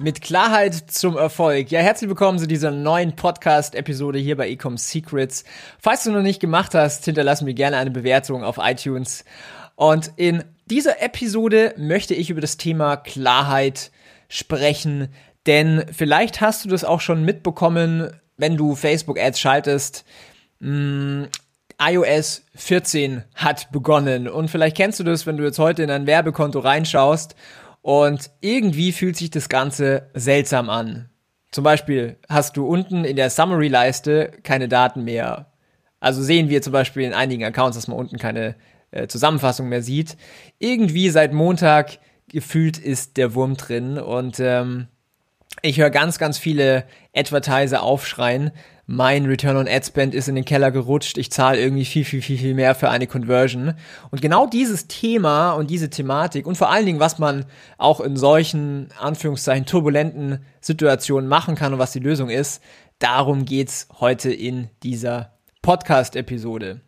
Mit Klarheit zum Erfolg. Ja, herzlich willkommen zu dieser neuen Podcast-Episode hier bei Ecom Secrets. Falls du noch nicht gemacht hast, hinterlass mir gerne eine Bewertung auf iTunes. Und in dieser Episode möchte ich über das Thema Klarheit sprechen, denn vielleicht hast du das auch schon mitbekommen, wenn du Facebook-Ads schaltest. Mh, hm, iOS 14 hat begonnen und vielleicht kennst du das, wenn du jetzt heute in ein Werbekonto reinschaust und irgendwie fühlt sich das Ganze seltsam an. Zum Beispiel hast du unten in der Summary-Leiste keine Daten mehr. Also sehen wir zum Beispiel in einigen Accounts, dass man unten keine äh, Zusammenfassung mehr sieht. Irgendwie seit Montag gefühlt ist der Wurm drin und ähm, ich höre ganz, ganz viele Advertiser aufschreien, mein Return on Ad Spend ist in den Keller gerutscht, ich zahle irgendwie viel, viel, viel, viel mehr für eine Conversion. Und genau dieses Thema und diese Thematik und vor allen Dingen, was man auch in solchen, Anführungszeichen, turbulenten Situationen machen kann und was die Lösung ist, darum geht's heute in dieser Podcast-Episode.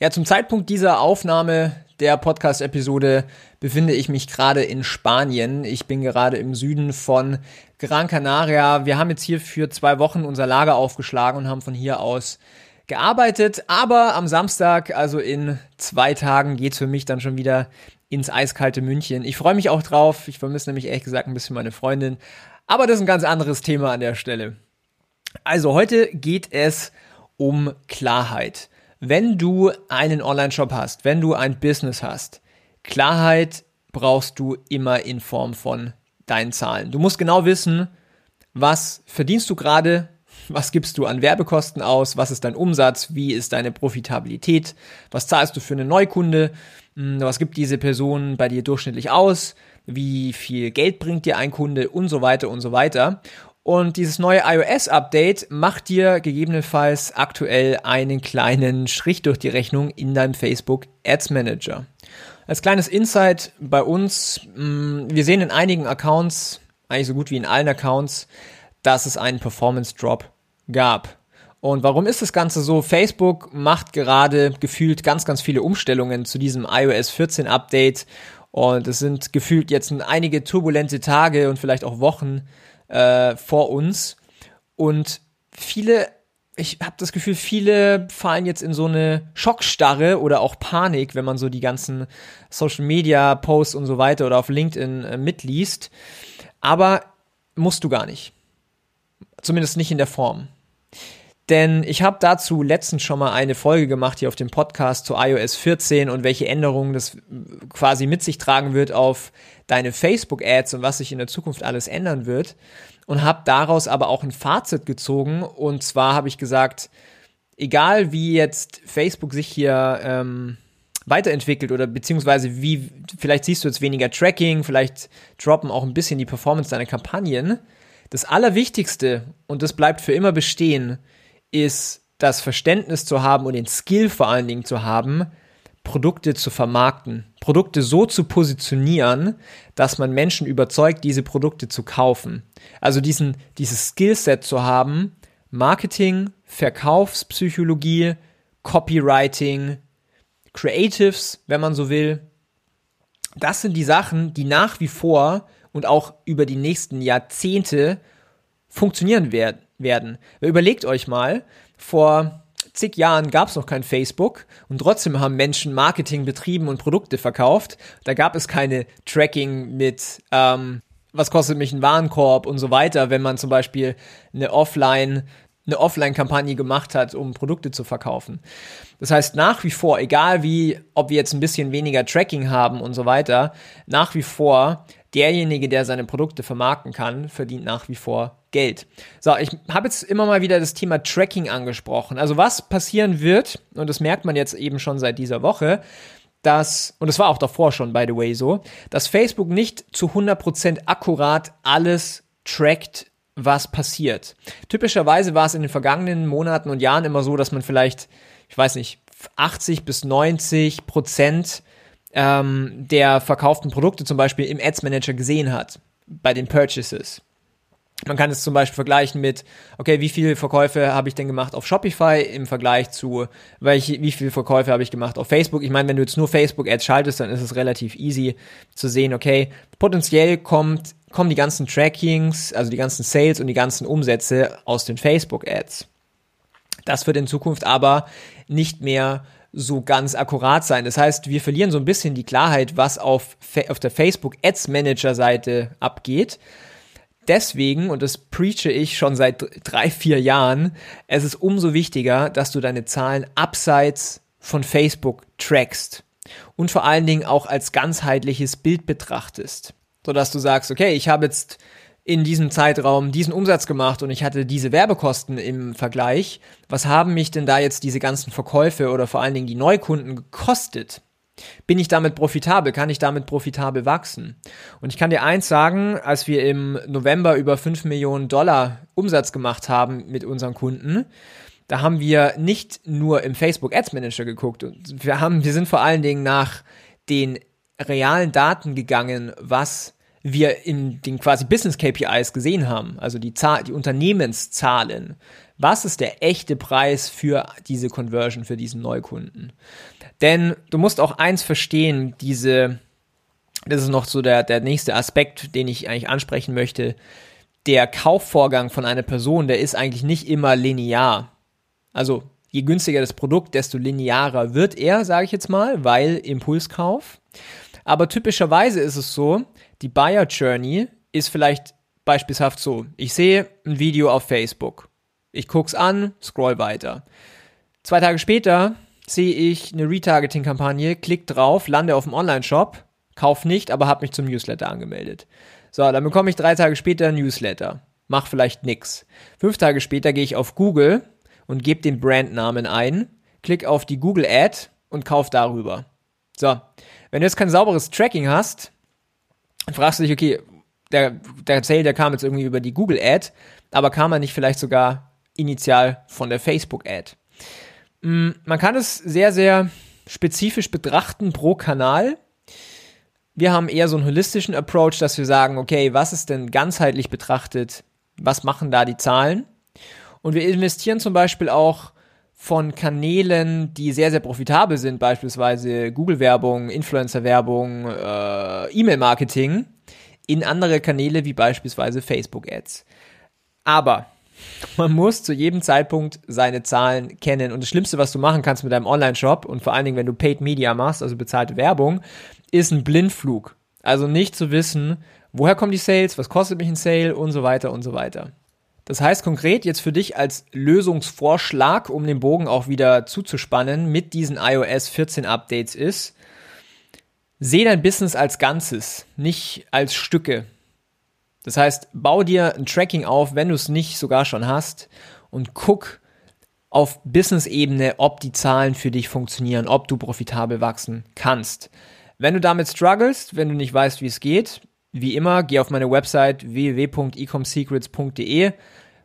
Ja, zum Zeitpunkt dieser Aufnahme der Podcast-Episode befinde ich mich gerade in Spanien. Ich bin gerade im Süden von Gran Canaria. Wir haben jetzt hier für zwei Wochen unser Lager aufgeschlagen und haben von hier aus gearbeitet. Aber am Samstag, also in zwei Tagen, geht's für mich dann schon wieder ins eiskalte München. Ich freue mich auch drauf. Ich vermisse nämlich ehrlich gesagt ein bisschen meine Freundin. Aber das ist ein ganz anderes Thema an der Stelle. Also heute geht es um Klarheit wenn du einen Online-Shop hast, wenn du ein Business hast, Klarheit brauchst du immer in Form von deinen Zahlen. Du musst genau wissen, was verdienst du gerade, was gibst du an Werbekosten aus, was ist dein Umsatz, wie ist deine Profitabilität, was zahlst du für eine Neukunde, hm, was gibt diese Person bei dir durchschnittlich aus, wie viel Geld bringt dir ein Kunde und so weiter und so weiter. Und dieses neue iOS-Update macht dir gegebenenfalls aktuell einen kleinen Strich durch die Rechnung in deinem Facebook Ads Manager. Als kleines Insight bei uns, mm, wir sehen in einigen Accounts, eigentlich so gut wie in allen Accounts, dass es einen Performance Drop gab. Und warum ist das Ganze so? Facebook macht gerade gefühlt ganz, ganz viele Umstellungen zu diesem iOS 14 Update. Und es sind gefühlt jetzt einige turbulente Tage und vielleicht auch Wochen, äh, vor uns. Und viele, ich habe das Gefühl, viele fallen jetzt in so eine Schockstarre oder auch Panik, wenn man so die ganzen Social Media Posts und so weiter oder auf LinkedIn äh, mitliest. Aber musst du gar nicht. Zumindest nicht in der Form. Denn ich habe dazu letztens schon mal eine Folge gemacht hier auf dem Podcast zu iOS 14 und welche Änderungen das quasi mit sich tragen wird auf deine Facebook-Ads und was sich in der Zukunft alles ändern wird. Und habe daraus aber auch ein Fazit gezogen. Und zwar habe ich gesagt, egal wie jetzt Facebook sich hier ähm, weiterentwickelt oder beziehungsweise wie, vielleicht siehst du jetzt weniger Tracking, vielleicht droppen auch ein bisschen die Performance deiner Kampagnen. Das Allerwichtigste, und das bleibt für immer bestehen, ist das Verständnis zu haben und den Skill vor allen Dingen zu haben, Produkte zu vermarkten, Produkte so zu positionieren, dass man Menschen überzeugt, diese Produkte zu kaufen. Also diesen, dieses Skillset zu haben, Marketing, Verkaufspsychologie, Copywriting, Creatives, wenn man so will. Das sind die Sachen, die nach wie vor und auch über die nächsten Jahrzehnte funktionieren werden werden. Überlegt euch mal, vor zig Jahren gab es noch kein Facebook und trotzdem haben Menschen Marketing betrieben und Produkte verkauft. Da gab es keine Tracking mit, ähm, was kostet mich ein Warenkorb und so weiter, wenn man zum Beispiel eine Offline eine Offline-Kampagne gemacht hat, um Produkte zu verkaufen. Das heißt, nach wie vor, egal wie, ob wir jetzt ein bisschen weniger Tracking haben und so weiter, nach wie vor derjenige, der seine Produkte vermarkten kann, verdient nach wie vor Geld. So, ich habe jetzt immer mal wieder das Thema Tracking angesprochen. Also was passieren wird, und das merkt man jetzt eben schon seit dieser Woche, dass, und das war auch davor schon, by the way, so, dass Facebook nicht zu 100% akkurat alles trackt, was passiert. Typischerweise war es in den vergangenen Monaten und Jahren immer so, dass man vielleicht, ich weiß nicht, 80 bis 90 Prozent ähm, der verkauften Produkte zum Beispiel im Ads Manager gesehen hat bei den Purchases. Man kann es zum Beispiel vergleichen mit, okay, wie viele Verkäufe habe ich denn gemacht auf Shopify im Vergleich zu, welche, wie viele Verkäufe habe ich gemacht auf Facebook? Ich meine, wenn du jetzt nur Facebook-Ads schaltest, dann ist es relativ easy zu sehen, okay, potenziell kommt, kommen die ganzen Trackings, also die ganzen Sales und die ganzen Umsätze aus den Facebook-Ads. Das wird in Zukunft aber nicht mehr so ganz akkurat sein. Das heißt, wir verlieren so ein bisschen die Klarheit, was auf, auf der Facebook Ads Manager Seite abgeht deswegen, und das preache ich schon seit drei, vier Jahren, es ist umso wichtiger, dass du deine Zahlen abseits von Facebook trackst und vor allen Dingen auch als ganzheitliches Bild betrachtest, sodass du sagst, okay, ich habe jetzt in diesem Zeitraum diesen Umsatz gemacht und ich hatte diese Werbekosten im Vergleich. Was haben mich denn da jetzt diese ganzen Verkäufe oder vor allen Dingen die Neukunden gekostet? Bin ich damit profitabel? Kann ich damit profitabel wachsen? Und ich kann dir eins sagen, als wir im November über 5 Millionen Dollar Umsatz gemacht haben mit unseren Kunden, da haben wir nicht nur im Facebook Ads Manager geguckt. Wir haben, wir sind vor allen Dingen nach den realen Daten gegangen, was wir in den quasi Business KPIs gesehen haben, also die, Zahl, die Unternehmenszahlen. Was ist der echte Preis für diese Conversion, für diesen Neukunden? Denn du musst auch eins verstehen, diese, das ist noch so der, der nächste Aspekt, den ich eigentlich ansprechen möchte. Der Kaufvorgang von einer Person, der ist eigentlich nicht immer linear. Also je günstiger das Produkt, desto linearer wird er, sage ich jetzt mal, weil Impulskauf. Aber typischerweise ist es so, die Buyer Journey ist vielleicht beispielshaft so. Ich sehe ein Video auf Facebook. Ich guck's an, scroll weiter. Zwei Tage später sehe ich eine Retargeting-Kampagne, klick drauf, lande auf dem Online-Shop, kauf nicht, aber habe mich zum Newsletter angemeldet. So, dann bekomme ich drei Tage später ein Newsletter. Mach vielleicht nix. Fünf Tage später gehe ich auf Google und gebe den Brandnamen ein, klick auf die Google Ad und kauf darüber. So, wenn du jetzt kein sauberes Tracking hast, dann fragst du dich, okay, der, der Sale, der kam jetzt irgendwie über die Google Ad, aber kam er nicht vielleicht sogar initial von der Facebook Ad? Mm, man kann es sehr, sehr spezifisch betrachten pro Kanal. Wir haben eher so einen holistischen Approach, dass wir sagen, okay, was ist denn ganzheitlich betrachtet? Was machen da die Zahlen? Und wir investieren zum Beispiel auch von Kanälen, die sehr, sehr profitabel sind, beispielsweise Google-Werbung, Influencer-Werbung, äh, E-Mail-Marketing, in andere Kanäle wie beispielsweise Facebook-Ads. Aber man muss zu jedem Zeitpunkt seine Zahlen kennen. Und das Schlimmste, was du machen kannst mit deinem Online-Shop und vor allen Dingen, wenn du Paid Media machst, also bezahlte Werbung, ist ein Blindflug. Also nicht zu wissen, woher kommen die Sales, was kostet mich ein Sale und so weiter und so weiter. Das heißt konkret jetzt für dich als Lösungsvorschlag, um den Bogen auch wieder zuzuspannen mit diesen iOS 14 Updates ist, seh dein Business als Ganzes, nicht als Stücke. Das heißt, bau dir ein Tracking auf, wenn du es nicht sogar schon hast und guck auf Business-Ebene, ob die Zahlen für dich funktionieren, ob du profitabel wachsen kannst. Wenn du damit struggles, wenn du nicht weißt, wie es geht, wie immer, geh auf meine Website www.ecomsecrets.de,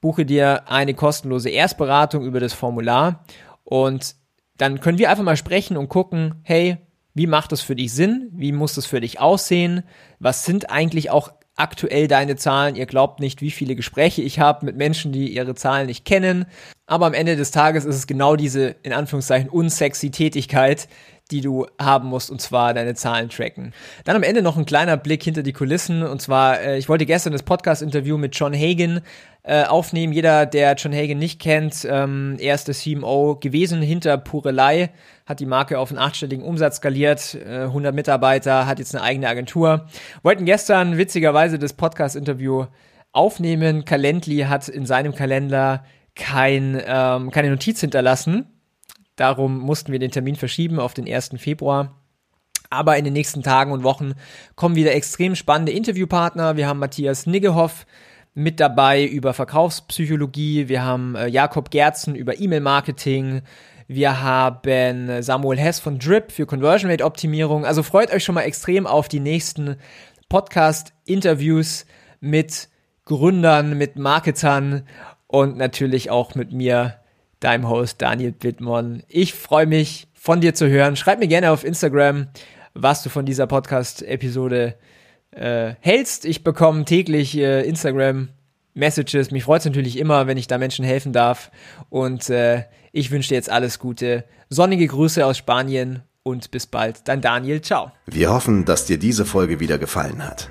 buche dir eine kostenlose Erstberatung über das Formular und dann können wir einfach mal sprechen und gucken, hey, wie macht das für dich Sinn? Wie muss das für dich aussehen? Was sind eigentlich auch aktuell deine Zahlen. Ihr glaubt nicht, wie viele Gespräche ich habe mit Menschen, die ihre Zahlen nicht kennen. Aber am Ende des Tages ist es genau diese, in Anführungszeichen, unsexy Tätigkeit, die du haben musst, und zwar deine Zahlen tracken. Dann am Ende noch ein kleiner Blick hinter die Kulissen, und zwar, äh, ich wollte gestern das Podcast-Interview mit John Hagen äh, aufnehmen. Jeder, der John Hagen nicht kennt, ähm, er ist der CMO gewesen hinter Purelei, hat die Marke auf einen achtstelligen Umsatz skaliert, äh, 100 Mitarbeiter, hat jetzt eine eigene Agentur. Wollten gestern witzigerweise das Podcast-Interview aufnehmen. Calendly hat in seinem Kalender kein, ähm, keine Notiz hinterlassen Darum mussten wir den Termin verschieben auf den 1. Februar. Aber in den nächsten Tagen und Wochen kommen wieder extrem spannende Interviewpartner. Wir haben Matthias Niggehoff mit dabei über Verkaufspsychologie. Wir haben äh, Jakob Gerzen über E-Mail-Marketing. Wir haben Samuel Hess von Drip für Conversion Rate Optimierung. Also freut euch schon mal extrem auf die nächsten Podcast-Interviews mit Gründern, mit Marketern und natürlich auch mit mir deinem Host Daniel Bittmann. Ich freue mich, von dir zu hören. Schreib mir gerne auf Instagram, was du von dieser Podcast-Episode äh, hältst. Ich bekomme täglich äh, Instagram-Messages. Mich freut es natürlich immer, wenn ich da Menschen helfen darf. Und äh, ich wünsche dir jetzt alles Gute. Sonnige Grüße aus Spanien und bis bald. Dein Daniel. Ciao. Wir hoffen, dass dir diese Folge wieder gefallen hat.